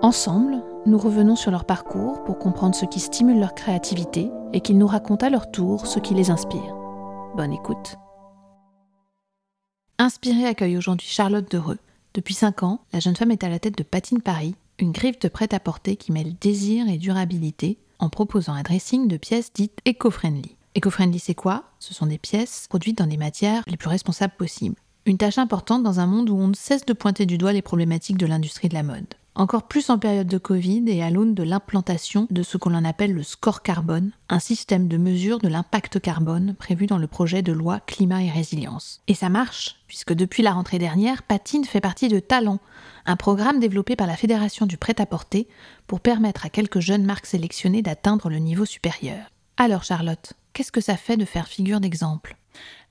Ensemble, nous revenons sur leur parcours pour comprendre ce qui stimule leur créativité et qu'ils nous racontent à leur tour ce qui les inspire. Bonne écoute. Inspirée accueille aujourd'hui Charlotte Dereux. Depuis 5 ans, la jeune femme est à la tête de Patine Paris, une griffe de prêt-à-porter qui mêle désir et durabilité en proposant un dressing de pièces dites éco-friendly. Éco-friendly, c'est quoi? Ce sont des pièces produites dans des matières les plus responsables possibles. Une tâche importante dans un monde où on ne cesse de pointer du doigt les problématiques de l'industrie de la mode. Encore plus en période de Covid et à l'aune de l'implantation de ce qu'on appelle le score carbone, un système de mesure de l'impact carbone prévu dans le projet de loi climat et résilience. Et ça marche, puisque depuis la rentrée dernière, Patine fait partie de Talent, un programme développé par la Fédération du prêt-à-porter pour permettre à quelques jeunes marques sélectionnées d'atteindre le niveau supérieur. Alors Charlotte, qu'est-ce que ça fait de faire figure d'exemple?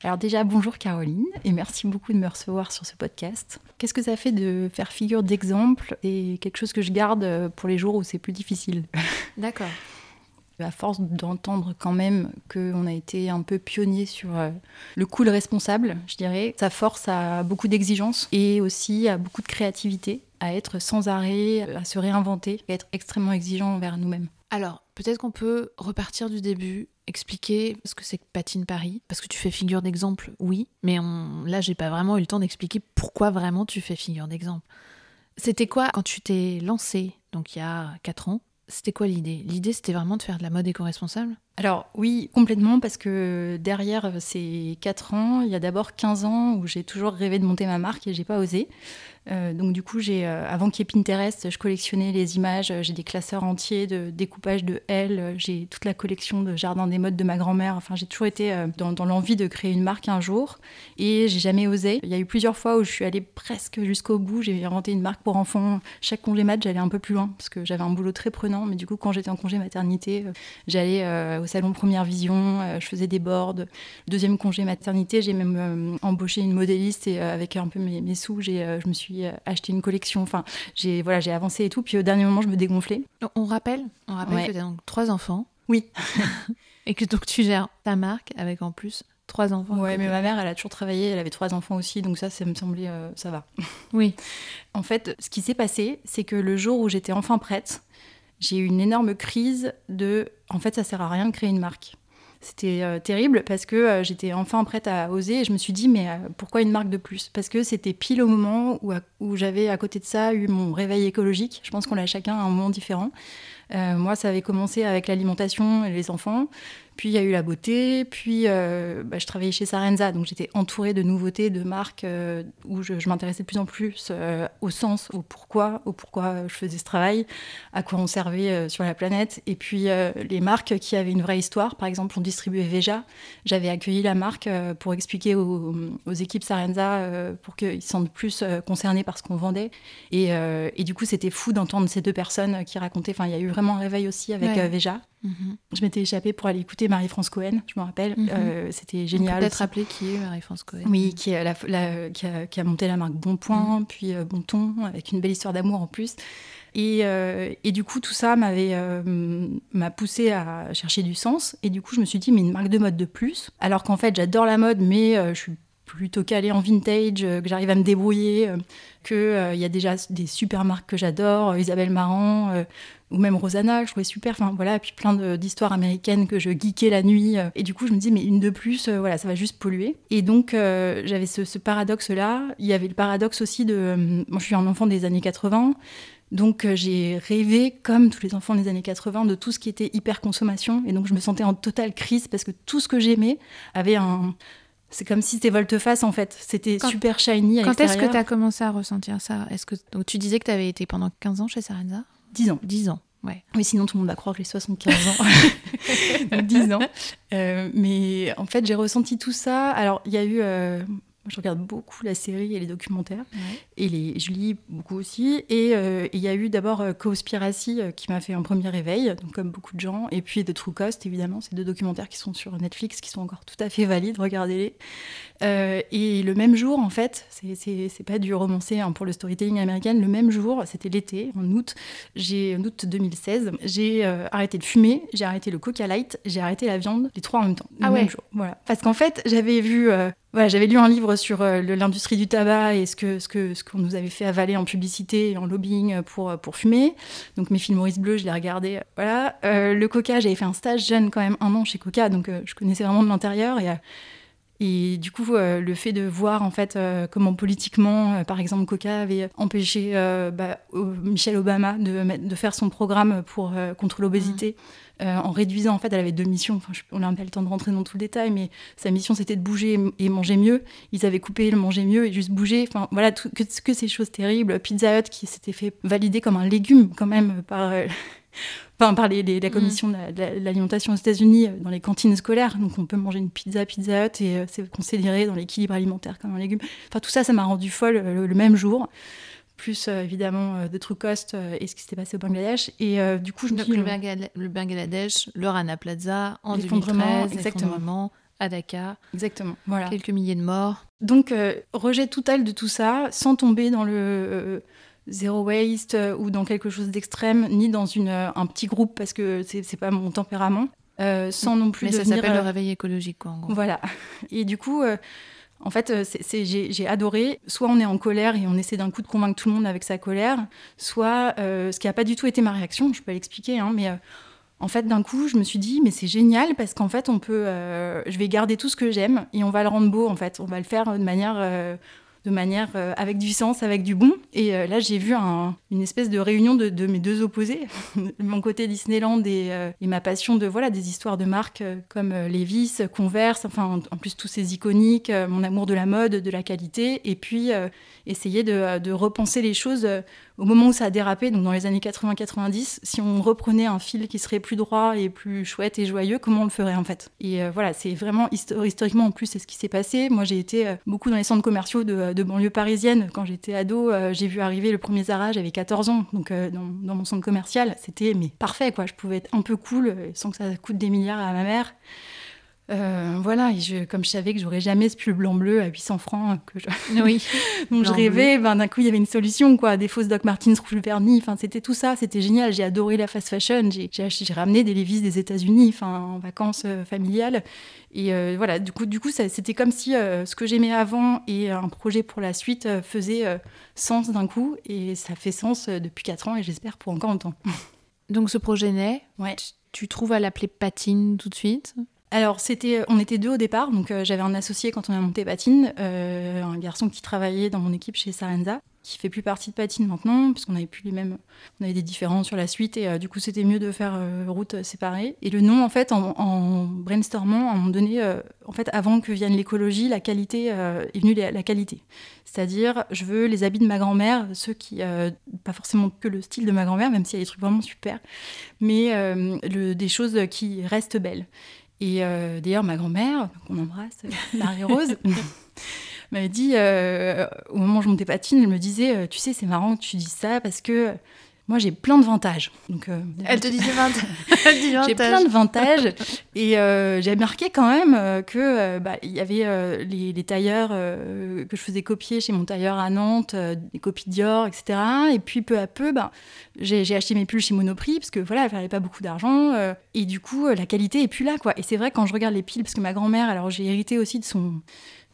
Alors déjà, bonjour Caroline, et merci beaucoup de me recevoir sur ce podcast. Qu'est-ce que ça fait de faire figure d'exemple et quelque chose que je garde pour les jours où c'est plus difficile? D'accord. À force d'entendre quand même qu'on a été un peu pionnier sur euh, le cool responsable, je dirais, ça force à beaucoup d'exigences et aussi à beaucoup de créativité, à être sans arrêt, à se réinventer, à être extrêmement exigeant envers nous-mêmes. Alors, peut-être qu'on peut repartir du début, expliquer ce que c'est que Patine Paris, parce que tu fais figure d'exemple, oui, mais on... là, j'ai pas vraiment eu le temps d'expliquer pourquoi vraiment tu fais figure d'exemple. C'était quoi quand tu t'es lancé, donc il y a 4 ans C'était quoi l'idée? L'idée, c'était vraiment de faire de la mode éco-responsable? Alors oui, complètement, parce que derrière ces 4 ans, il y a d'abord 15 ans où j'ai toujours rêvé de monter ma marque et j'ai pas osé. Euh, donc du coup, j'ai, euh, avant qu'il y ait Pinterest, je collectionnais les images, j'ai des classeurs entiers de découpage de L, j'ai toute la collection de Jardin des modes de ma grand-mère. Enfin, j'ai toujours été euh, dans, dans, l'envie de créer une marque un jour et j'ai jamais osé. Il y a eu plusieurs fois où je suis allée presque jusqu'au bout. J'ai inventé une marque pour enfants. Chaque congé mat, j'allais un peu plus loin parce que j'avais un boulot très prenant. Mais du coup, quand j'étais en congé maternité, j'allais au salon Première Vision, je faisais des boards. Deuxième congé maternité, j'ai même embauché une modéliste et avec un peu mes, mes sous, j'ai, je me suis acheté une collection. Enfin, j'ai voilà, j'ai avancé et tout. Puis au dernier moment, je me dégonflais. On rappelle, on rappelle que tu as donc trois enfants. Oui. et que donc tu gères ta marque avec en plus trois enfants. Ouais, mais ma mère, elle a toujours travaillé, elle avait trois enfants aussi, donc ça, ça me semblait, ça va. Oui. En fait, ce qui s'est passé, c'est que le jour où j'étais enfin prête, j'ai eu une énorme crise de, en fait, ça sert à rien de créer une marque. C'était euh, terrible parce que euh, j'étais enfin prête à oser et je me suis dit mais euh, pourquoi une marque de plus? Parce que c'était pile au moment où, où j'avais à côté de ça eu mon réveil écologique. Je pense qu'on l'a chacun à un moment différent. moi, ça avait commencé avec l'alimentation et les enfants. Puis il y a eu la beauté, puis euh, bah, je travaillais chez Sarenza, donc j'étais entourée de nouveautés, de marques euh, où je, m'intéressais de plus en plus euh, au sens, au pourquoi, au pourquoi je faisais ce travail, à quoi on servait sur la planète. Et puis les marques qui avaient une vraie histoire, par exemple on distribuait Veja, j'avais accueilli la marque pour expliquer aux, équipes Sarenza pour qu'ils se sentent plus concernés par ce qu'on vendait. Et, et, du coup c'était fou d'entendre ces deux personnes qui racontaient, enfin il y a eu vraiment un réveil aussi avec ouais. Veja. Mhm. Je m'étais échappée pour aller écouter Marie-France Cohen, je me rappelle. Mhm. Euh, C'était génial. Peut-être rappeler qui est Marie-France Cohen. Oui, qui, est la, la, qui, a, qui, a, monté la marque Bonpoint, mhm. puis euh, Bon Ton, avec une belle histoire d'amour en plus. Et, euh, et, du coup, tout ça m'avait euh, m'a poussé à chercher du sens. Et du coup, je me suis dit, mais une marque de mode de plus. Alors qu'en fait, j'adore la mode, mais je suis plutôt calée en vintage, euh, que j'arrive à me débrouiller, euh, qu'il euh, y a déjà des super marques que j'adore, Isabelle Marant, ou même Rosanna, que je trouvais super. Enfin voilà, et puis plein d'histoires américaines que je geekais la nuit. et du coup, je me dis, mais une de plus, voilà, ça va juste polluer. Et donc, j'avais ce, ce paradoxe-là. Il y avait le paradoxe aussi de. moi, je suis un enfant des années 80. Donc j'ai rêvé, comme tous les enfants des années 80, de tout ce qui était hyper consommation. Et donc je me sentais en totale crise parce que tout ce que j'aimais avait un, c'est comme si c'était volte-face en fait. C'était super shiny. quand est-ce que tu as commencé à ressentir ça? Est-ce que Donc, Tu disais que tu avais été pendant 15 ans chez Sarenza? 10 ans. 10 ans, ouais. Oui, sinon tout le monde va croire que j'ai 75 ans. Donc 10 ans. Euh, mais en fait, j'ai ressenti tout ça. Alors, il y a eu. Euh, je regarde beaucoup la série et les documentaires. Et les, je lis beaucoup aussi. Et euh, il y a eu d'abord euh, Conspiracy euh, qui m'a fait un premier réveil, donc comme beaucoup de gens. Et puis The True Cost, évidemment. C'est deux documentaires qui sont sur Netflix, qui sont encore tout à fait valides. Regardez-les. et le même jour, en fait, c'est pas du romancé hein, pour le storytelling américain. Le même jour, c'était l'été, en août, en août 2016, j'ai arrêté de fumer, j'ai arrêté le Coca Light, j'ai arrêté la viande, les trois en même temps. Le ah même jour. Voilà. Parce qu'en fait, j'avais vu j'avais lu un livre sur euh, l'industrie du tabac et ce que ce qu'on nous avait fait avaler en publicité et en lobbying pour pour fumer. Donc mes films Maurice Bleu, je les regardais. Voilà. Euh, le Coca, j'avais fait un stage jeune quand même un an chez Coca, donc euh, je connaissais vraiment de l'intérieur et du coup, le fait de voir en fait comment politiquement, par exemple, Coca avait empêché bah, Michelle Obama de, de, faire son programme pour contre l'obésité. Mmh. Euh, en réduisant, en fait, elle avait deux missions. Enfin, on n'a pas le temps de rentrer dans tout le détail, mais sa mission, c'était de bouger et manger mieux. Ils avaient coupé le manger mieux et juste bouger. Enfin, voilà, que, que, ces choses terribles. Pizza Hut qui s'était fait valider comme un légume, quand même, par. Euh, enfin, par les, la commission de l'alimentation aux États-Unis euh, dans les cantines scolaires. Donc, on peut manger une pizza, Pizza Hut, et c'est considéré dans l'équilibre alimentaire comme un légume. Enfin, tout ça, ça m'a rendu folle le même jour plus euh, évidemment euh, de True Cost euh, et ce qui s'était passé au Bangladesh. Et du coup, je me suis le, Bangladesh, le Rana Plaza en 2013, exactement. à Dakar. Exactement, voilà. Quelques milliers de morts. Donc, rejet total de tout ça, sans tomber dans le zéro waste ou dans quelque chose d'extrême, ni dans une, un petit groupe parce que c'est pas mon tempérament. sans non plus Mais ça s'appelle le réveil écologique, quoi, en gros. Voilà. Et du coup, en fait, euh, j'ai adoré. Soit on est en colère et on essaie d'un coup de convaincre tout le monde avec sa colère, soit euh, ce qui n'a pas du tout été ma réaction, je peux l'expliquer, hein, mais euh, en fait, d'un coup, je me suis dit, mais c'est génial parce qu'en fait, on peut, je vais garder tout ce que j'aime et on va le rendre beau. En fait, on va le faire de manière de manière euh, avec du sens, avec du bon. Et euh, là, j'ai vu une espèce de réunion de, mes deux opposés, mon côté Disneyland euh, et, ma passion de voilà des histoires de marques comme Levi's, Converse, enfin en plus tous ces iconiques, mon amour de la mode, de la qualité, et puis essayer de, de, repenser les choses au moment où ça a dérapé, donc dans les années 80-90, si on reprenait un fil qui serait plus droit et plus chouette et joyeux, comment on le ferait en fait? Et euh, voilà, c'est vraiment historiquement en plus, c'est ce qui s'est passé. Moi, j'ai été euh, beaucoup dans les centres commerciaux de, banlieue parisienne. Quand j'étais ado, euh, j'ai vu arriver le premier Zara, j'avais 14 ans, donc dans, dans, mon centre commercial, c'était mais parfait quoi. Je pouvais être un peu cool sans que ça coûte des milliards à ma mère. Euh, voilà, je, comme je savais que j'aurais jamais ce pull blanc-bleu à 800 francs, que je... oui. donc je rêvais, ben, d'un coup il y avait une solution, quoi, des fausses Doc Martens rouge vernis, enfin c'était tout ça, c'était génial, j'ai adoré la fast fashion, j'ai, ramené des Levi's des États-Unis, en vacances euh, familiales, et euh, voilà, du coup, du coup c'était comme si ce que j'aimais avant et un projet pour la suite faisait sens d'un coup, et ça fait sens depuis 4 ans et j'espère pour encore longtemps. Donc ce projet naît, ouais. tu trouves à l'appeler Patine tout de suite? Alors, c'était, on était deux au départ, donc euh, j'avais un associé quand on a monté Patine, euh, un garçon qui travaillait dans mon équipe chez Sarenza, qui fait plus partie de Patine maintenant, puisqu'on avait on avait des différences sur la suite, et euh, du coup c'était mieux de faire route séparée. Et le nom, en fait, en, brainstormant, à un moment donné, en fait, avant que vienne l'écologie, la qualité est venue la, qualité. C'est-à-dire, je veux les habits de ma grand-mère, ceux qui, pas forcément que le style de ma grand-mère, même s'il y a des trucs vraiment super, mais des choses qui restent belles. Et euh, d'ailleurs, ma grand-mère, qu'on embrasse, Marie-Rose, m'avait dit, euh, au moment où je montais patine, elle me disait, euh, tu sais, c'est marrant que tu dis ça parce que moi, j'ai plein de vantages. Donc, euh, Elle te dit J'ai plein de vantages. et euh, j'ai remarqué quand même euh, que bah, y avait les, tailleurs que je faisais copier chez mon tailleur à Nantes, des copies Dior, etc. Et puis peu à peu, bah, j'ai acheté mes pulls chez Monoprix parce que voilà, il fallait pas beaucoup d'argent. et du coup, la qualité est plus là, quoi. Et c'est vrai quand je regarde les piles, parce que ma grand-mère, alors j'ai hérité aussi de son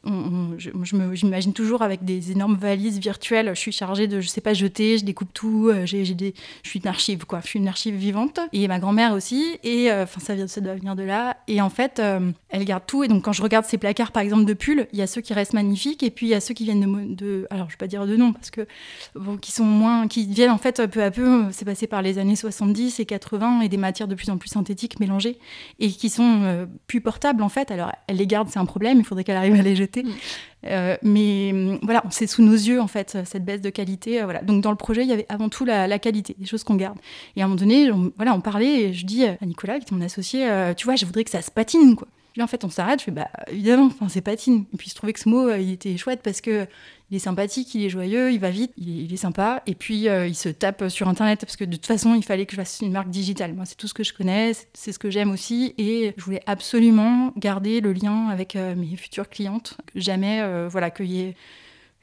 je, m'imagine toujours avec des énormes valises virtuelles. Je suis chargée de, je sais pas, jeter, je découpe tout. Euh, je suis une archive, quoi. Je suis une archive vivante. Et ma grand-mère aussi. Et euh, enfin, ça, doit venir de là. Et en fait, euh, elle garde tout. Et donc, quand je regarde ces placards, par exemple, de pulls, il y a ceux qui restent magnifiques. Et puis, il y a ceux qui viennent de, alors, je vais pas dire de nom, parce que, qui sont moins, qui viennent en fait peu à peu. C'est passé par les années 70 et 80 et des matières de plus en plus synthétiques mélangées et qui sont plus portables, en fait. Alors, elle les garde, c'est un problème. Il faudrait qu'elle arrive à les jeter Mm. Euh, mais mm, voilà, c'est sous nos yeux en fait cette baisse de qualité. Euh, voilà. Donc dans le projet, il y avait avant tout la, qualité, des choses qu'on garde. Et à un moment donné, on, voilà, on parlait et je dis à Nicolas, qui est mon associé, euh, tu vois, je voudrais que ça se patine quoi. En fait, on s'arrête, je fais bah évidemment, enfin, c'est patine. Et puis je trouvais que ce mot, il était chouette parce que il est sympathique, il est joyeux, il va vite, il est, sympa. Et puis euh, il se tape sur internet parce que de toute façon, il fallait que je fasse une marque digitale. Moi, c'est tout ce que je connais, c'est ce que j'aime aussi. Et je voulais absolument garder le lien avec euh, mes futures clientes. Jamais, voilà, qu'il y ait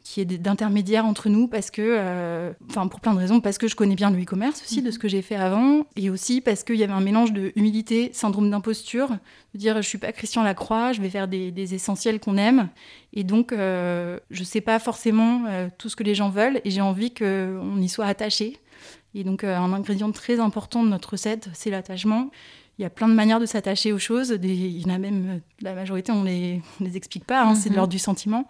qui est d'intermédiaire entre nous parce que, euh, enfin pour plein de raisons, parce que je connais bien le e-commerce aussi, de mhm. ce que j'ai fait avant, et aussi parce qu'il y avait un mélange de humilité, syndrome d'imposture, de dire je suis pas Christian Lacroix, je vais faire des, essentiels qu'on aime, et donc euh, je sais pas forcément euh, tout ce que les gens veulent, et j'ai envie qu'on y soit attaché. Et donc un ingrédient très important de notre recette, c'est l'attachement. Il y a plein de manières de s'attacher aux choses. il y en a même, la majorité, on ne les, les explique pas, hein, c'est de mhm. l'ordre du sentiment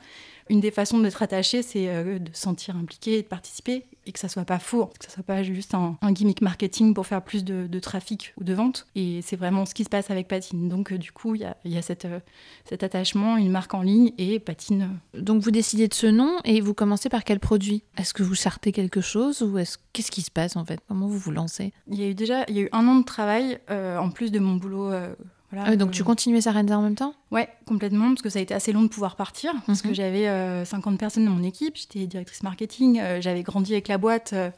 une des façons d'être attaché, c'est euh, de se sentir impliqué, de participer, et que ça soit pas faux, que ça soit pas juste un, gimmick marketing pour faire plus de, trafic ou de vente. Et c'est vraiment ce qui se passe avec Patine. Donc euh, du coup, il y a, euh, cet attachement, une marque en ligne et Patine. Donc vous décidez de ce nom et vous commencez par quel produit? Est-ce que vous chartez quelque chose ou est-ce qu'est-ce qui se passe en fait? Comment vous vous lancez? Il y a eu déjà il y a eu un an de travail en plus de mon boulot ah donc tu continuais ça en même temps? Ouais, complètement, parce que ça a été assez long de pouvoir partir, parce que mhm. j'avais 50 euh, personnes dans mon équipe, j'étais directrice marketing, euh, j'avais grandi avec la boîte, euh,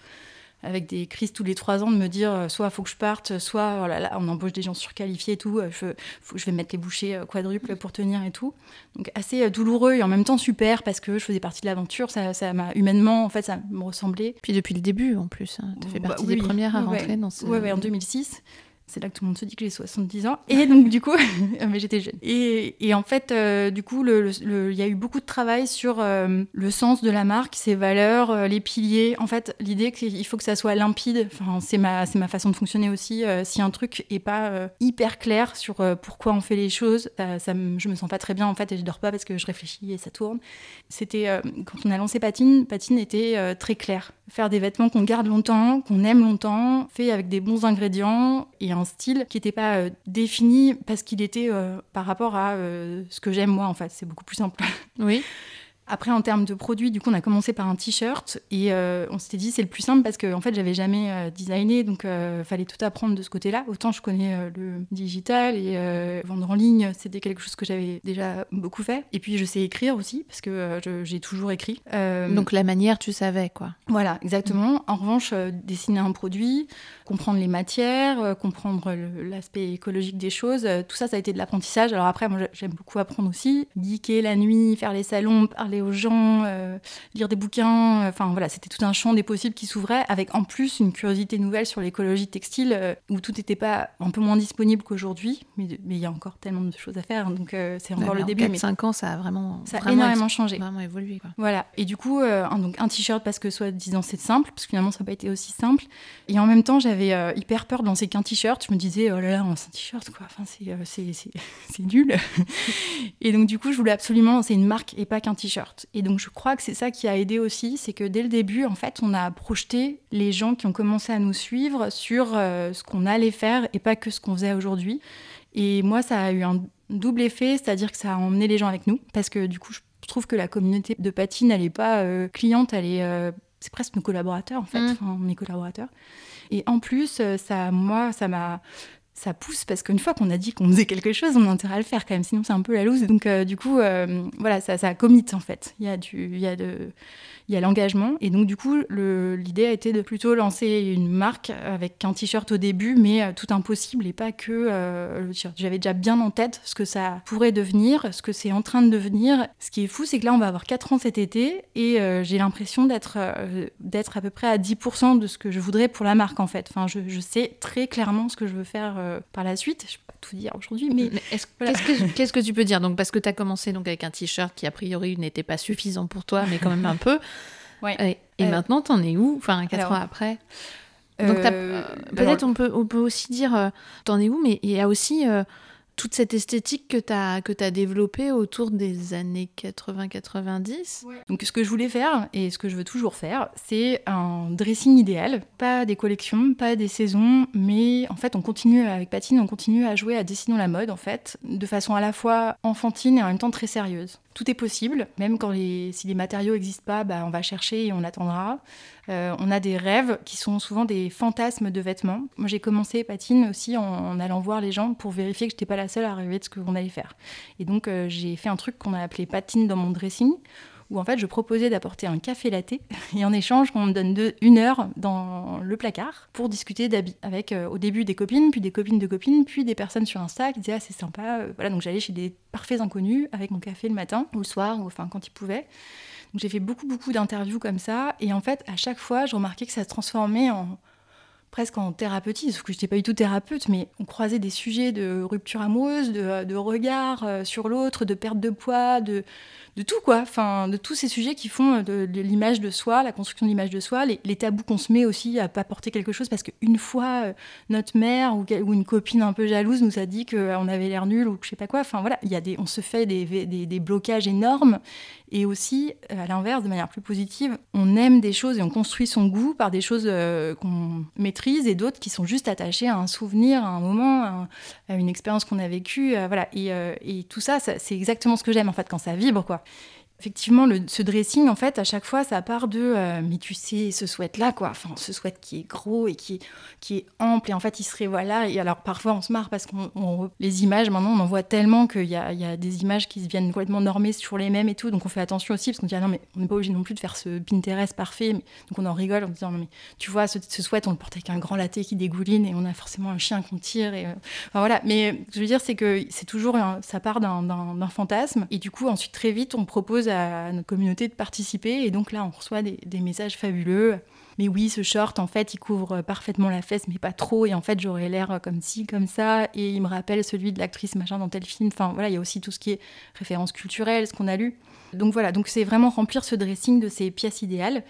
avec des crises tous les trois ans de me dire soit faut que je parte, soit oh là, on embauche des gens surqualifiés et tout, je, faut, je vais mettre les bouchées quadruples pour tenir et tout. Donc assez douloureux et en même temps super, parce que je faisais partie de l'aventure, ça m'a humainement, en fait, ça me ressemblait. Puis depuis le début en plus, hein, tu fais bah partie des premières à rentrer dans ce... Ouais, ouais, en 2006. C'est là que tout le monde se dit que j'ai 70 ans. Et donc, du coup, mais j'étais jeune. Et, en fait, euh, du coup, il y a eu beaucoup de travail sur euh, le sens de la marque, ses valeurs, euh, les piliers. En fait, l'idée qu'il faut que ça soit limpide. Enfin, c'est ma, ma façon de fonctionner aussi. si un truc est pas hyper clair sur pourquoi on fait les choses, ça, me, je me sens pas très bien en fait et je dors pas parce que je réfléchis et ça tourne. C'était quand on a lancé Patine, Patine était très clair. Faire des vêtements qu'on garde longtemps, qu'on aime longtemps, fait avec des bons ingrédients et style qui n'était pas euh, défini parce qu'il était euh, par rapport à euh, ce que j'aime moi en fait. C'est beaucoup plus simple. Oui. Après, en termes de produits, du coup, on a commencé par un t-shirt et euh, on s'était dit c'est le plus simple parce que en fait, j'avais jamais euh, designé, donc il euh, fallait tout apprendre de ce côté-là. Autant je connais le digital et vendre en ligne, c'était quelque chose que j'avais déjà beaucoup fait. Et puis, je sais écrire aussi parce que j'ai toujours écrit. donc la manière, tu savais quoi. Voilà, exactement. En revanche, dessiner un produit, comprendre les matières, comprendre l'aspect écologique des choses, tout ça, ça a été de l'apprentissage. Alors après, moi, j'aime beaucoup apprendre aussi, geeker la nuit, faire les salons, parler aux gens, euh, lire des bouquins. Euh, enfin voilà, c'était tout un champ des possibles qui s'ouvrait, avec en plus une curiosité nouvelle sur l'écologie textile, euh, où tout n'était pas un peu moins disponible qu'aujourd'hui. Mais il y a encore tellement de choses à faire, donc c'est encore le début. En 5 ans, ça a vraiment, ça a énormément changé. Vraiment évolué. Quoi. Voilà. Et du coup, un, donc un t-shirt parce que soit disant c'est simple, parce que finalement ça n'a pas été aussi simple. Et en même temps, j'avais hyper peur de lancer qu'un t-shirt. Je me disais, oh là là, un t-shirt, quoi. Enfin, c'est nul. et donc, du coup, je voulais absolument lancer une marque et pas qu'un t-shirt. Et donc je crois que c'est ça qui a aidé aussi, c'est que dès le début, en fait, on a projeté les gens qui ont commencé à nous suivre sur euh, ce qu'on allait faire et pas que ce qu'on faisait aujourd'hui. Et moi, ça a eu un double effet, c'est-à-dire que ça a emmené les gens avec nous, parce que du coup, je trouve que la communauté de patine, elle n'est pas euh, cliente, elle est, euh, c'est presque nos collaborateurs en fait, mmh. enfin, mes collaborateurs. Et en plus, ça, moi, ça m'a, ça pousse parce qu'une fois qu'on a dit qu'on faisait quelque chose, on a intérêt à le faire quand même, sinon c'est un peu la loose. Donc du coup, voilà, ça, ça commit en fait. Il y a du, il y a de, il y a l'engagement. Et donc, du coup, l'idée a été de plutôt lancer une marque avec un t-shirt au début, mais euh, tout impossible et pas que euh, le t-shirt. J'avais déjà bien en tête ce que ça pourrait devenir, ce que c'est en train de devenir. Ce qui est fou, c'est que là, on va avoir 4 ans cet été et euh, j'ai l'impression d'être d'être à peu près à 10% de ce que je voudrais pour la marque, en fait. Enfin, je, je sais très clairement ce que je veux faire par la suite. Je peux pas tout dire aujourd'hui, mais... Qu'est-ce que, que, tu peux dire? Donc, Parce que tu as commencé donc, avec un t-shirt qui, a priori, n'était pas suffisant pour toi, mais quand même un peu. Et, et euh, maintenant, t'en es où Enfin, quatre ans après? Donc, euh, peut-être on peut, on peut aussi dire, euh, t'en es où Mais il y a aussi toute cette esthétique que tu as, que as développée autour des années 80-90. Donc ce que je voulais faire, et ce que je veux toujours faire, c'est un dressing idéal. Pas des collections, pas des saisons, mais en fait on continue avec Patine, on continue à jouer à dessiner la mode en fait, de façon à la fois enfantine et en même temps très sérieuse. Tout est possible, même si les matériaux n'existent pas, bah, on va chercher et on attendra. Euh, on a des rêves qui sont souvent des fantasmes de vêtements. Moi, j'ai commencé patine aussi en, allant voir les gens pour vérifier que je n'étais pas la seule à rêver de ce qu'on allait faire. Et donc, euh, j'ai fait un truc qu'on a appelé patine dans mon dressing, où en fait je proposais d'apporter un café latte et en échange on me donne une heure dans le placard pour discuter d'habits avec euh, au début des copines, puis des copines de copines, puis des personnes sur Insta qui disaient ah c'est sympa. Euh, voilà donc j'allais chez des parfaits inconnus avec mon café le matin ou le soir ou enfin quand ils pouvaient. Donc j'ai fait beaucoup beaucoup d'interviews comme ça et en fait à chaque fois je remarquais que ça se transformait en presque en thérapeutique, sauf que je n'étais pas du tout thérapeute, mais on croisait des sujets de rupture amoureuse, de, de regard euh, sur l'autre, de perte de poids, de, de tout quoi, enfin de tous ces sujets qui font de, l'image de soi, la construction de l'image de soi, les, tabous qu'on se met aussi à pas porter quelque chose parce qu'une fois euh, notre mère ou, une copine un peu jalouse nous a dit qu'on euh, avait l'air nul ou je sais pas quoi, enfin voilà, il y a des, on se fait des, des, blocages énormes et aussi à l'inverse de manière plus positive, on aime des choses et on construit son goût par des choses euh, qu'on maîtrise et d'autres qui sont juste attachées à un souvenir, à un moment, à, une expérience qu'on a vécue, voilà. Et, et tout ça, ça c'est exactement ce que j'aime en fait quand ça vibre quoi 막 effectivement, ce dressing, en fait, à chaque fois, ça part de euh, mais tu sais, ce sweat-là, quoi. Enfin, ce sweat qui est gros et qui, qui est ample. Et en fait, il serait, voilà. Et alors, parfois, on se marre parce que les images, maintenant, on en voit tellement qu'il y a, y a, des images qui se viennent complètement normées sur les mêmes et tout. Donc, on fait attention aussi parce qu'on dit, ah non, mais on n'est pas obligé non plus de faire ce Pinterest parfait. Mais... Donc, on en rigole en disant, non, mais tu vois, ce, ce on le porte avec un grand latte qui dégouline et on a forcément un chien qu'on tire. Et, euh, Enfin, voilà. Mais je veux dire, c'est que c'est toujours, ça part d'un fantasme. Et du coup, ensuite, très vite, on propose à notre communauté de participer. Et donc là, on reçoit des, messages fabuleux. Mais oui, ce short, en fait, il couvre parfaitement la fesse, mais pas trop. Et en fait, j'aurais l'air comme ci, comme ça. Et il me rappelle celui de l'actrice machin dans tel film. Enfin, voilà, il y a aussi tout ce qui est référence culturelle, ce qu'on a lu. Donc voilà, donc c'est vraiment remplir ce dressing de ces pièces idéales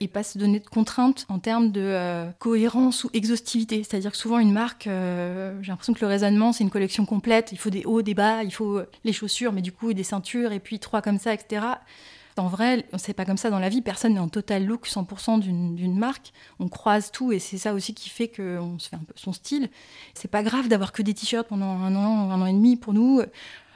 et pas se donner de contraintes en termes de euh, cohérence ou exhaustivité. C'est-à-dire que souvent une marque, euh, j'ai l'impression que le raisonnement c'est une collection complète, il faut des hauts, des bas, il faut les chaussures, mais du coup des ceintures, et puis trois comme ça, etc. En vrai, c'est pas comme ça dans la vie. Personne n'est en total look 100% d'une marque. On croise tout et c'est ça aussi qui fait qu'on se fait un peu son style. C'est pas grave d'avoir que des t-shirts pendant un an, un an et demi pour nous.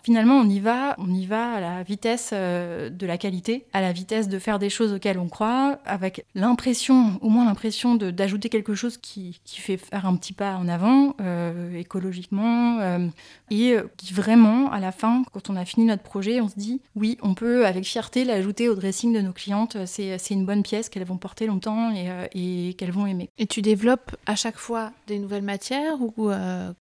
Finalement, on y va, on y va à la vitesse euh, de la qualité, à la vitesse de faire des choses auxquelles on croit, avec l'impression, au moins l'impression d'ajouter quelque chose qui, fait faire un petit pas en avant, euh, écologiquement, euh, et qui vraiment, à la fin, quand on a fini notre projet, on se dit, oui, on peut avec fierté l'ajouter au dressing de nos clientes. C'est une bonne pièce qu'elles vont porter longtemps et qu'elles vont aimer. Et tu développes à chaque fois des nouvelles matières ou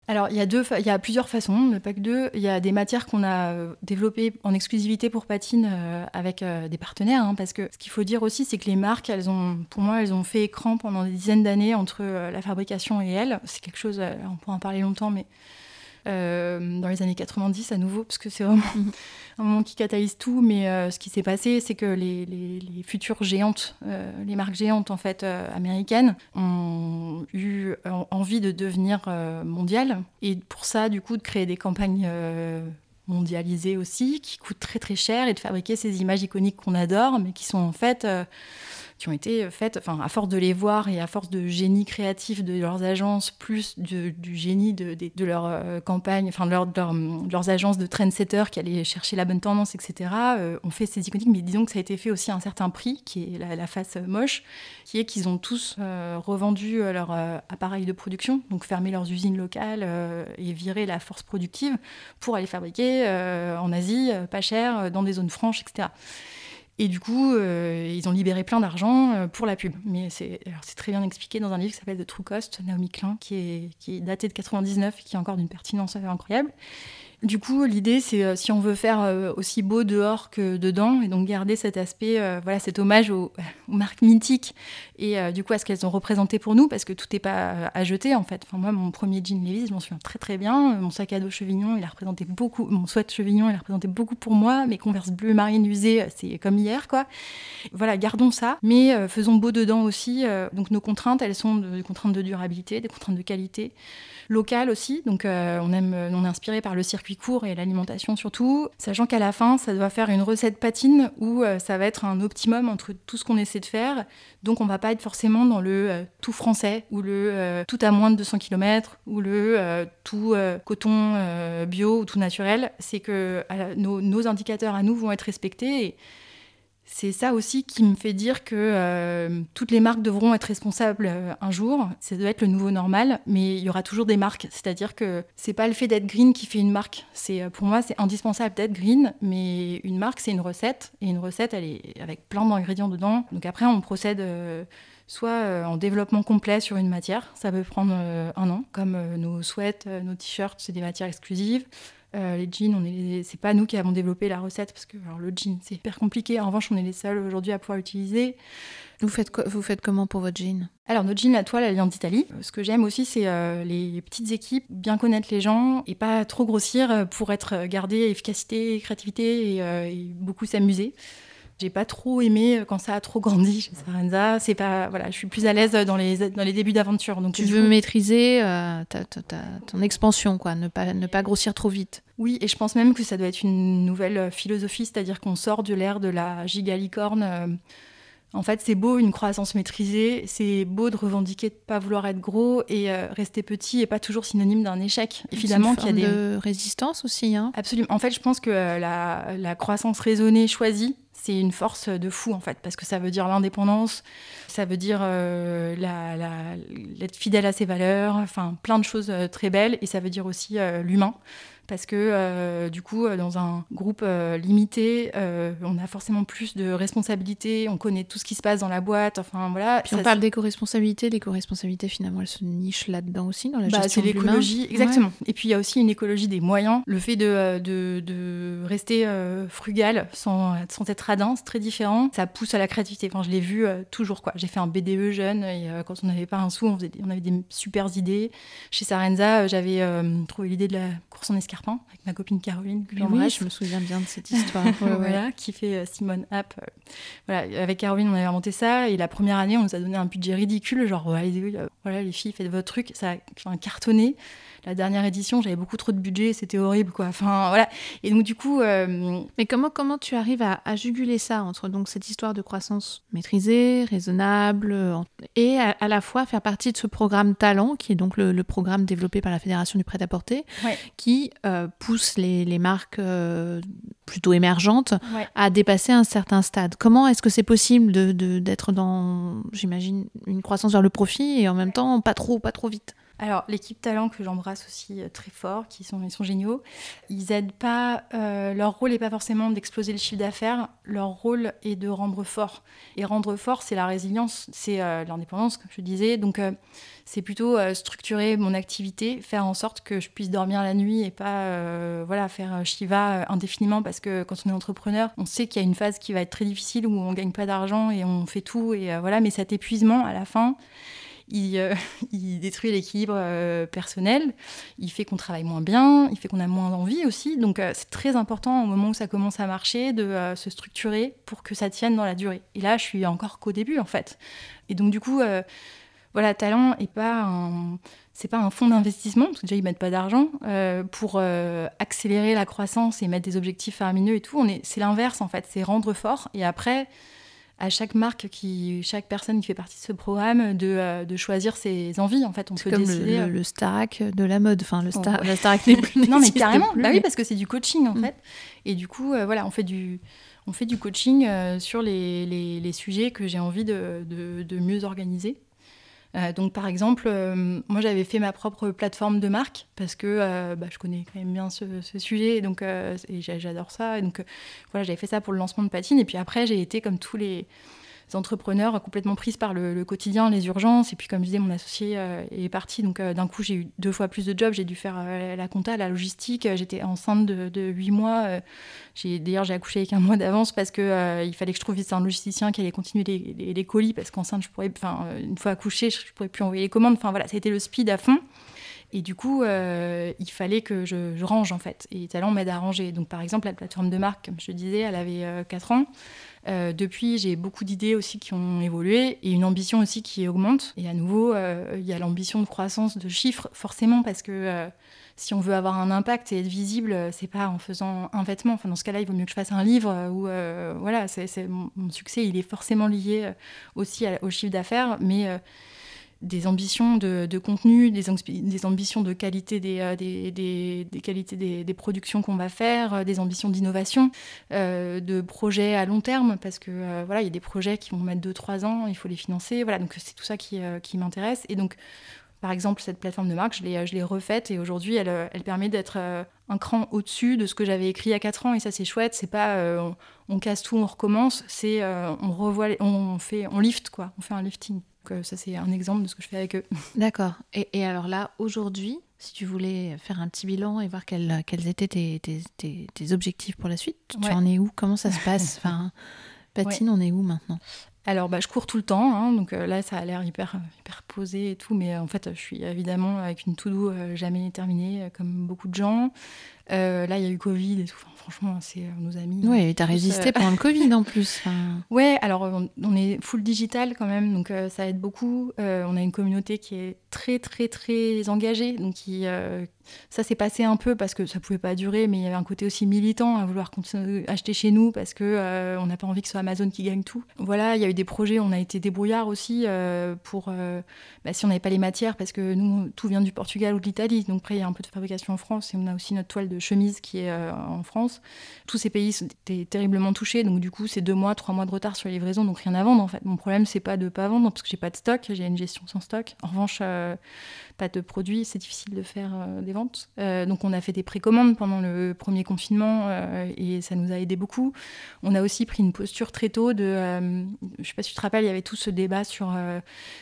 alors, il y, a deux il y a plusieurs façons, pas que deux. Il y a des matières qu'on a euh, développées en exclusivité pour Patine euh, avec euh, des partenaires. Hein, parce que ce qu'il faut dire aussi, c'est que les marques, elles ont, pour moi, elles ont fait écran pendant des dizaines d'années entre la fabrication et elles. C'est quelque chose, on pourra en parler longtemps, mais dans les années 90 à nouveau, parce que c'est vraiment mhm. un moment qui catalyse tout. Mais euh, ce qui s'est passé, c'est que les, les, futures géantes, euh, les marques géantes en fait américaines, ont eu envie de devenir mondiales. Et pour ça, du coup, de créer des campagnes mondialisées aussi, qui coûtent très très cher, et de fabriquer ces images iconiques qu'on adore, mais qui sont en fait qui ont été faites, enfin, à force de les voir et à force de génie créatif de leurs agences, plus du génie de, de, leur euh, campagne, enfin, de, leur, de, leurs agences de trendsetters qui allaient chercher la bonne tendance, etc., euh, ont fait ces iconiques. Mais disons que ça a été fait aussi à un certain prix, qui est la, face moche, qui est qu'ils ont tous euh, revendu leur appareil de production, donc fermé leurs usines locales et viré la force productive pour aller fabriquer en Asie, pas cher, dans des zones franches, etc. Et du coup, euh, ils ont libéré plein d'argent euh, pour la pub. Mais c'est très bien expliqué dans un livre qui s'appelle The True Cost, Naomi Klein, qui est, daté de 99 et qui est encore d'une pertinence incroyable. Du coup, l'idée, c'est euh, si on veut faire euh, aussi beau dehors que dedans, et donc garder cet aspect, euh, voilà, cet hommage aux, marques mythiques, et du coup à ce qu'elles ont représenté pour nous, parce que tout n'est pas à jeter en fait. Moi, mon premier jean Levi's, je m'en souviens très très bien. Mon sac à dos Chevignon, il a représenté beaucoup, mon sweat Chevignon, il a représenté beaucoup pour moi. Mes converses bleues marine usées, c'est comme hier, quoi. Voilà, gardons ça, mais faisons beau dedans aussi. donc nos contraintes, elles sont des contraintes de durabilité, des contraintes de qualité locales aussi. Donc on aime, on est inspiré par le circuit court et l'alimentation surtout, sachant qu'à la fin, ça doit faire une recette patine où euh, ça va être un optimum entre tout ce qu'on essaie de faire. Donc on va pas être forcément dans le euh, tout français ou le euh, tout à moins de 200 km ou le tout coton bio ou tout naturel. C'est que nos, indicateurs à nous vont être respectés. C'est ça aussi qui me fait dire que euh, toutes les marques devront être responsables euh, un jour. Ça doit être le nouveau normal, mais il y aura toujours des marques. C'est-à-dire que c'est pas le fait d'être green qui fait une marque. C'est euh, pour moi c'est indispensable d'être green, mais une marque c'est une recette et une recette elle est avec plein d'ingrédients dedans. Donc après on procède soit en développement complet sur une matière, ça peut prendre un an, comme nos sweats, nos t-shirts, c'est des matières exclusives. Euh, les jeans, on est c'est pas nous qui avons développé la recette parce que le jean c'est hyper compliqué. En revanche, on est les seuls aujourd'hui à pouvoir l'utiliser. Vous faites, vous faites comment pour votre jean? Alors notre jean, la toile, elle vient d'Italie. Ce que j'aime aussi, c'est euh, les petites équipes, bien connaître les gens et pas trop grossir pour être gardé efficacité, créativité et beaucoup s'amuser. J'ai pas trop aimé quand ça a trop grandi chez Sarenza. C'est pas, voilà, je suis plus à l'aise dans les, dans les débuts d'aventure. Donc tu veux maîtriser euh, ton expansion, quoi, ne pas, ne pas grossir trop vite. Oui, et je pense même que ça doit être une nouvelle philosophie, c'est-à-dire qu'on sort de l'ère de la gigalicorne. Euh, en fait, c'est beau une croissance maîtrisée, c'est beau de revendiquer de pas vouloir être gros et euh, rester petit et pas toujours synonyme d'un échec. Évidemment qu'il y a des de résistance aussi. Hein. Absolument. En fait, je pense que la, la croissance raisonnée choisie, c'est une force de fou en fait, parce que ça veut dire l'indépendance, ça veut dire euh, la, être fidèle à ses valeurs, enfin plein de choses euh, très belles, et ça veut dire aussi euh, l'humain parce que euh, du coup, dans un groupe limité, on a forcément plus de responsabilités, on connaît tout ce qui se passe dans la boîte, enfin voilà. Puis on parle d'éco-responsabilité, l'éco-responsabilité finalement, elle se niche là-dedans aussi, dans la bah, gestion de l'écologie, exactement. Et puis il y a aussi une écologie des moyens, le fait de, de, de rester frugal sans, sans être radin, c'est très différent, ça pousse à la créativité, enfin je l'ai vu toujours quoi. J'ai fait un BDE jeune, et quand on n'avait pas un sou, on, faisait, on avait des super idées. Chez Sarenza, j'avais trouvé l'idée de la course en escalier avec ma copine Caroline. oui, je me souviens bien de cette histoire. voilà, qui fait euh, Simone App. Euh, voilà, avec Caroline, on avait inventé ça. Et la première année, on nous a donné un budget ridicule, genre, euh, voilà, les filles, faites votre truc. Ça a cartonné la dernière édition, j'avais beaucoup trop de budget, c'était horrible, quoi. Enfin, voilà. Et donc, du coup. Euh, Mais comment, comment tu arrives à, juguler ça entre donc cette histoire de croissance maîtrisée, raisonnable, euh, et à, la fois faire partie de ce programme Talent, qui est donc le, programme développé par la Fédération du prêt-à-porter, qui euh, pousse les, marques plutôt émergentes à dépasser un certain stade. Comment est-ce que c'est possible d'être de, dans, j'imagine, une croissance vers le profit et en même temps pas trop, pas trop vite? Alors, l'équipe talent que j'embrasse aussi euh, très fort, qui sont, ils sont géniaux, ils aident pas. Euh, leur rôle n'est pas forcément d'exploser le chiffre d'affaires, leur rôle est de rendre fort. Et rendre fort, c'est la résilience, c'est euh, l'indépendance, comme je disais. Donc, c'est plutôt structurer mon activité, faire en sorte que je puisse dormir la nuit et pas voilà, faire Shiva indéfiniment, parce que quand on est entrepreneur, on sait qu'il y a une phase qui va être très difficile où on gagne pas d'argent et on fait tout, et voilà, mais cet épuisement à la fin euh, il, détruit l'équilibre euh, personnel, il fait qu'on travaille moins bien, il fait qu'on a moins d'envie aussi. Donc euh, c'est très important au moment où ça commence à marcher de se structurer pour que ça tienne dans la durée. Et là, je suis encore qu'au début en fait. Et donc du coup, voilà, talent est pas un c'est pas un fonds d'investissement, parce que déjà ils mettent pas d'argent, pour accélérer la croissance et mettre des objectifs faramineux et tout. C'est l'inverse en fait, c'est rendre fort. Et après, à chaque marque, qui, chaque personne qui fait partie de ce programme, de, euh, de choisir ses envies. En fait, on peut comme décider. Le, le, Starac de la mode, enfin le, star, la Starac n'est plus. non, mais carrément. Bah oui, parce que c'est du coaching en mm. fait. Et du coup, euh, voilà, on fait du, on fait du coaching euh, sur les, les, les, sujets que j'ai envie de, de, de, mieux organiser. Euh, donc par exemple, euh, moi j'avais fait ma propre plateforme de marque parce que euh, bah, je connais quand même bien ce, sujet donc, et j'adore ça. Donc voilà, j'avais fait ça pour le lancement de Patine. Et puis après, j'ai été comme tous les entrepreneurs complètement prises par le, quotidien, les urgences. Et puis, comme je disais, mon associé euh, est parti. Donc, euh, d'un coup, j'ai eu deux fois plus de jobs. J'ai dû faire euh, la compta, la logistique. J'étais enceinte de huit mois. D'ailleurs, j'ai accouché avec un mois d'avance parce qu'il il fallait que je trouve un logisticien qui allait continuer les, les, colis. Parce qu'enceinte, je pourrais, une fois accouchée, je ne pourrais plus envoyer les commandes. Enfin, voilà, ça a été le speed à fond. Et du coup, il fallait que je, range en fait. Et Talent m'aide à ranger. Donc par exemple, la plateforme de marque, comme je te disais, elle avait 4 ans. Euh, depuis, j'ai beaucoup d'idées aussi qui ont évolué et une ambition aussi qui augmente. Et à nouveau, euh, il y a l'ambition de croissance de chiffres, forcément, parce que euh, si on veut avoir un impact et être visible, c'est pas en faisant un vêtement. Enfin, dans ce cas-là, il vaut mieux que je fasse un livre où, voilà, mon, succès, il est forcément lié aussi au chiffre d'affaires, mais des ambitions de, contenu, des, ambitions de qualité des, euh, qualités des, productions qu'on va faire, euh, des ambitions d'innovation, euh, de projets à long terme, parce que voilà, il y a des projets qui vont mettre 2-3 ans, il faut les financer. Voilà, donc c'est tout ça qui, m'intéresse. Et donc, par exemple, cette plateforme de marque, je l'ai refaite et aujourd'hui, elle, elle, permet d'être un cran au-dessus de ce que j'avais écrit il y a 4 ans. Et ça, c'est chouette. C'est pas on, on, casse tout, on recommence. C'est on revoit, on fait, on lift quoi. On fait un lifting. Donc ça, c'est un exemple de ce que je fais avec eux. D'accord. Et, alors là, aujourd'hui, si tu voulais faire un petit bilan et voir quels, quels étaient tes, tes, tes, objectifs pour la suite, tu en es où? Comment ça se passe? Enfin, Patine, on est où maintenant? Alors, bah, je cours tout le temps, hein, donc euh, là, ça a l'air hyper, hyper posé et tout, mais euh, en fait, je suis évidemment avec une to-do euh, jamais terminée, comme beaucoup de gens. Là, il y a eu Covid et tout. franchement, c'est nos amis. Oui, tu as résisté pendant le Covid en plus. Ouais, alors on, est full digital quand même, donc ça aide beaucoup. on a une communauté qui est très, très, très engagée, donc qui, ça s'est passé un peu parce que ça pouvait pas durer, mais il y avait un côté aussi militant à vouloir acheter chez nous parce que euh, on n'a pas envie que ce soit Amazon qui gagne tout. Voilà, il y a eu des projets, on a été débrouillard aussi euh, pour euh, bah, si on n'avait pas les matières parce que nous tout vient du Portugal ou de l'Italie, donc après il y a un peu de fabrication en France et on a aussi notre toile de chemise qui est en France. Tous ces pays étaient terriblement touchés, donc du coup c'est deux mois, trois mois de retard sur les livraisons, donc rien à vendre en fait. Mon problème c'est pas de pas vendre parce que j'ai pas de stock, j'ai une gestion sans stock. En revanche pas de produits, c'est difficile de faire euh, des ventes. Euh, donc on a fait des précommandes pendant le premier confinement euh, et ça nous a aidé beaucoup. On a aussi pris une posture très tôt de, je sais pas si tu te rappelles, il y avait tout ce débat sur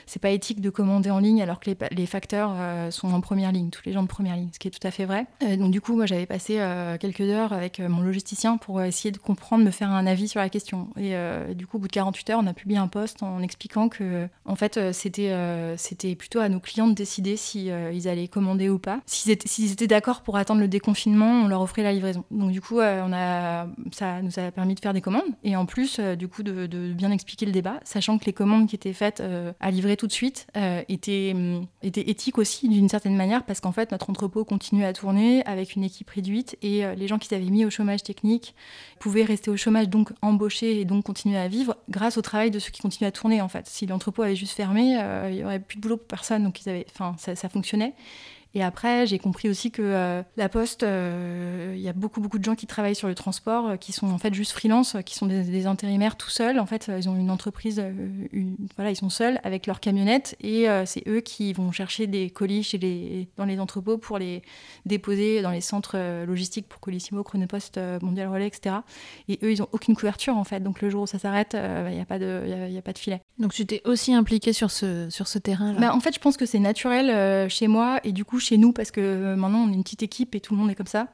c'est pas éthique de commander en ligne alors que les, les facteurs sont en première ligne, tous les gens de première ligne, ce qui est tout à fait vrai. donc du coup, moi j'avais passé quelques heures avec mon logisticien pour essayer de comprendre, me faire un avis sur la question. Et du coup, au bout de 48 heures, on a publié un post en expliquant que en fait c'était plutôt à nos clients de décider si euh, ils allaient commander ou pas. S'ils étaient, d'accord pour attendre le déconfinement, on leur offrait la livraison. Donc du coup, euh, on a, ça nous a permis de faire des commandes et en plus, euh, du coup, de, bien expliquer le débat, sachant que les commandes qui étaient faites à livrer tout de suite étaient, mm, étaient éthiques aussi d'une certaine manière parce qu'en fait, notre entrepôt continue à tourner avec une équipe réduite et les gens qui s'avaient mis au chômage technique pouvaient rester au chômage, donc embaucher et donc continuer à vivre grâce au travail de ceux qui continuent à tourner en fait. Si l'entrepôt avait juste fermé, il y aurait plus de boulot pour personne, donc ils avaient, ça fonctionnait. Et après, j'ai compris aussi que euh, la Poste, euh, il y a beaucoup, beaucoup de gens qui travaillent sur le transport, euh, qui sont en fait juste freelance, qui sont des, intérimaires tout seuls. En fait, ils ont une entreprise, voilà, ils sont seuls avec leur camionnette et c'est eux qui vont chercher des colis chez les, dans les entrepôts pour les déposer dans les centres logistiques pour Colissimo, Chronopost, Mondial Relais, etc. Et eux, ils n'ont aucune couverture en fait. Donc le jour où ça s'arrête, il n'y a, pas de, y a, pas de filet. Donc tu t'es aussi impliqué sur ce, sur ce terrain-là? Bah, En fait, je pense que c'est naturel chez moi et du coup, chez nous parce que euh, maintenant on est une petite équipe et tout le monde est comme ça.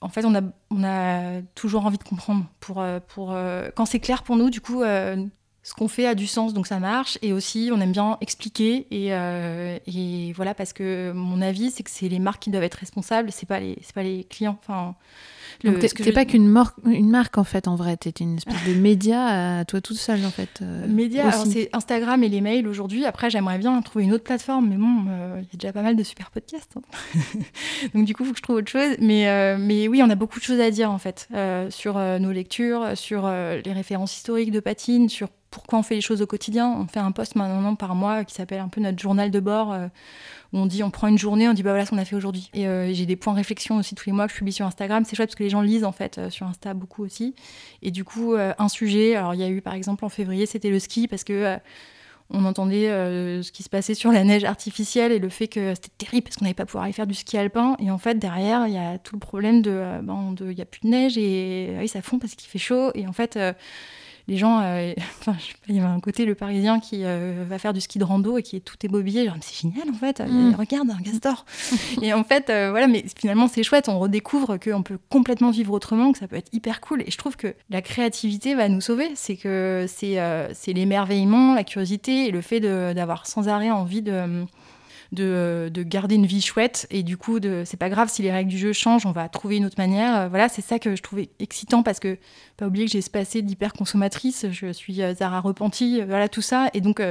En fait, on a, on a toujours envie de comprendre. Pour, euh, pour, euh, quand c'est clair pour nous, du coup, ce qu'on fait a du sens, donc ça marche. Et aussi, on aime bien expliquer. Et, et voilà, parce que mon avis, c'est que c'est les marques qui doivent être responsables, c'est pas les, pas les clients. Enfin, donc t'es pas qu'une une marque en fait en vrai, t'es une espèce de média à toi toute seule en fait. Euh, média, alors c'est Instagram et les mails aujourd'hui. Après j'aimerais bien trouver une autre plateforme, mais bon, euh, il y a déjà pas mal de super podcasts. Hein. Donc du coup il faut que je trouve autre chose. Mais, euh, mais oui, on a beaucoup de choses à dire en fait sur nos lectures, sur les références historiques de Patine, sur pourquoi on fait les choses au quotidien. On fait un post maintenant par mois qui s'appelle un peu notre journal de bord on dit, on prend une journée, on dit, bah voilà ce qu'on a fait aujourd'hui. Et euh, j'ai des points de réflexion aussi tous les mois que je publie sur Instagram. C'est chouette parce que les gens lisent en fait euh, sur Insta beaucoup aussi. Et du coup, euh, un sujet, alors il y a eu par exemple en février, c'était le ski parce que on entendait ce qui se passait sur la neige artificielle et le fait que c'était terrible parce qu'on n'allait pas pouvoir aller faire du ski alpin. Et en fait, derrière, il y a tout le problème de, ben, il n'y a plus de neige et ça fond parce qu'il fait chaud. Et en fait, les gens, euh, enfin, il y avait un côté le Parisien qui euh, va faire du ski de rando et qui est tout ébobillé, genre c'est génial en fait, mm. regarde un castor. et en fait, euh, voilà, mais finalement c'est chouette, on redécouvre qu'on peut complètement vivre autrement, que ça peut être hyper cool. Et je trouve que la créativité va nous sauver, c'est que c'est c'est l'émerveillement, la curiosité et le fait d'avoir sans arrêt envie de de, de, garder une vie chouette. Et du coup, c'est pas grave si les règles du jeu changent, on va trouver une autre manière. voilà, c'est ça que je trouvais excitant parce que, pas oublier que j'ai ce passé d'hyper consommatrice. Je suis Zara repentie, voilà tout ça. Et donc,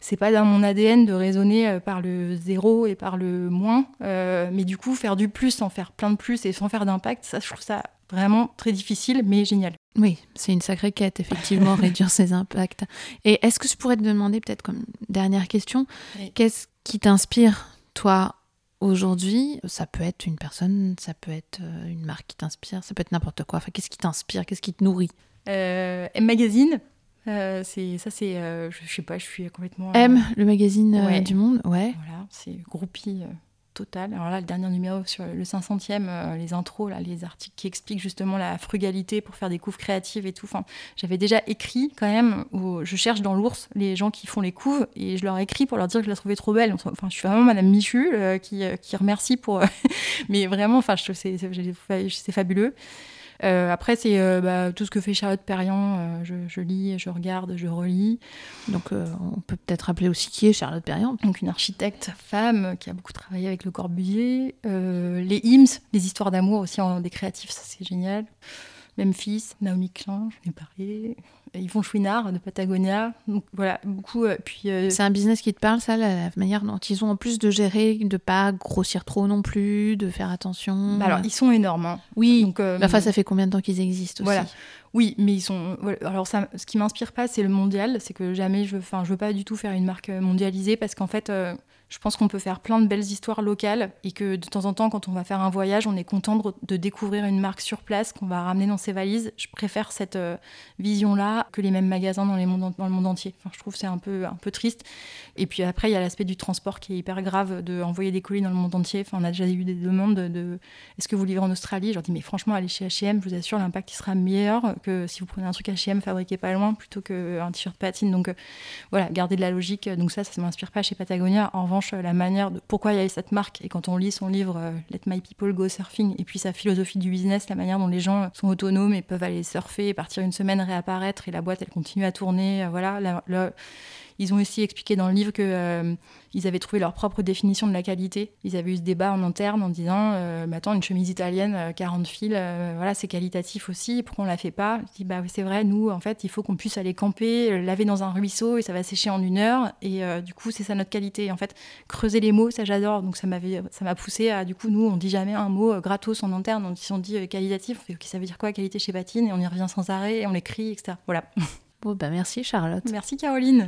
c'est pas dans mon ADN de raisonner par le zéro et par le moins. mais du coup, faire du plus sans faire plein de plus et sans faire d'impact, ça, je trouve ça vraiment très difficile, mais génial. Oui, c'est une sacrée quête, effectivement, réduire ses impacts. Et est-ce que je pourrais te demander, peut-être comme dernière question, qu'est-ce qui t'inspire, toi, aujourd'hui Ça peut être une personne, ça peut être euh, une marque qui t'inspire, ça peut être n'importe quoi. Enfin, qu'est-ce qui t'inspire Qu'est-ce qui te nourrit? Euh, M Magazine, euh, c'est ça, c'est, je, sais pas, je suis complètement. M, le magazine du monde, ouais. Voilà, c'est groupie total. Alors là, le dernier numéro sur le 500e, euh, les intros, là, les articles qui expliquent justement la frugalité pour faire des couves créatives et tout. Enfin, j'avais déjà écrit quand même, où je cherche dans l'ours les gens qui font les couves et je leur écris pour leur dire que je la trouvais trop belle. Enfin, je suis vraiment Madame Michu euh, qui, euh, qui, remercie pour. mais vraiment, enfin, c'est fabuleux. Euh, après, c'est euh, bah, tout ce que fait Charlotte Perriand. Euh, je, lis, je regarde, je relis. Donc, on peut peut-être rappeler aussi qui est Charlotte Perriand. Donc, une architecte femme qui a beaucoup travaillé avec Le Corbusier. les hymns, les histoires d'amour aussi en, des créatifs, ça c'est génial. Memphis, Naomi Klein, je l'ai parlé. Yvon Chouinard de Patagonia. Donc voilà, beaucoup. Euh, puis euh, C'est un business qui te parle, ça, la, manière dont ils ont en plus de gérer, de pas grossir trop non plus, de faire attention. Bah alors, ils sont énormes. Hein. Oui. Donc, euh, enfin, ça fait combien de temps qu'ils existent aussi Voilà. Oui, mais ils sont. Alors, ça, ce qui m'inspire pas, c'est le mondial. C'est que jamais je. Enfin, je veux pas du tout faire une marque mondialisée parce qu'en fait je pense qu'on peut faire plein de belles histoires locales et que de temps en temps, quand on va faire un voyage, on est content de, découvrir une marque sur place qu'on va ramener dans ses valises. Je préfère cette euh, vision-là que les mêmes magasins dans, le monde entier. Je trouve c'est un peu, un peu triste. Et puis après, il y a l'aspect du transport qui est hyper grave, d'envoyer des colis dans le monde entier. Enfin, on a déjà eu des demandes de, est-ce que vous livrez en Australie? Je leur dis, mais franchement, allez chez H&M, je vous assure, l'impact sera meilleur que si vous prenez un truc H&M fabriqué pas loin plutôt qu'un t-shirt patine. Donc euh, voilà, garder de la logique. Donc ça, ça ne m'inspire pas chez Patagonia. En revanche, la manière de pourquoi il y a cette marque. Et quand on lit son livre euh, Let My People Go Surfing, et puis sa philosophie du business, la manière dont les gens sont autonomes et peuvent aller surfer, partir une semaine, réapparaître, et la boîte, elle continue à tourner. Euh, voilà, ils ont aussi expliqué dans le livre qu'ils euh, avaient trouvé leur propre définition de la qualité. Ils avaient eu ce débat en interne en disant euh, bah, Attends, une chemise italienne, 40 euh, fils, voilà, c'est qualitatif aussi, pourquoi on la fait pas? Je dis Bah oui, c'est vrai, nous, en fait, il faut qu'on puisse aller camper, laver dans un ruisseau et ça va sécher en une heure. Et du coup, c'est ça notre qualité. en fait, creuser les mots, ça j'adore. Donc ça m'a poussé à, du coup, nous, on dit jamais un mot gratos en interne. On, si on dit qualitatif, on fait Ok, ça veut dire quoi qualité chez Patine? Et on y revient sans arrêt et on l'écrit, etc. Voilà. Bon, bah merci Charlotte. Merci Caroline.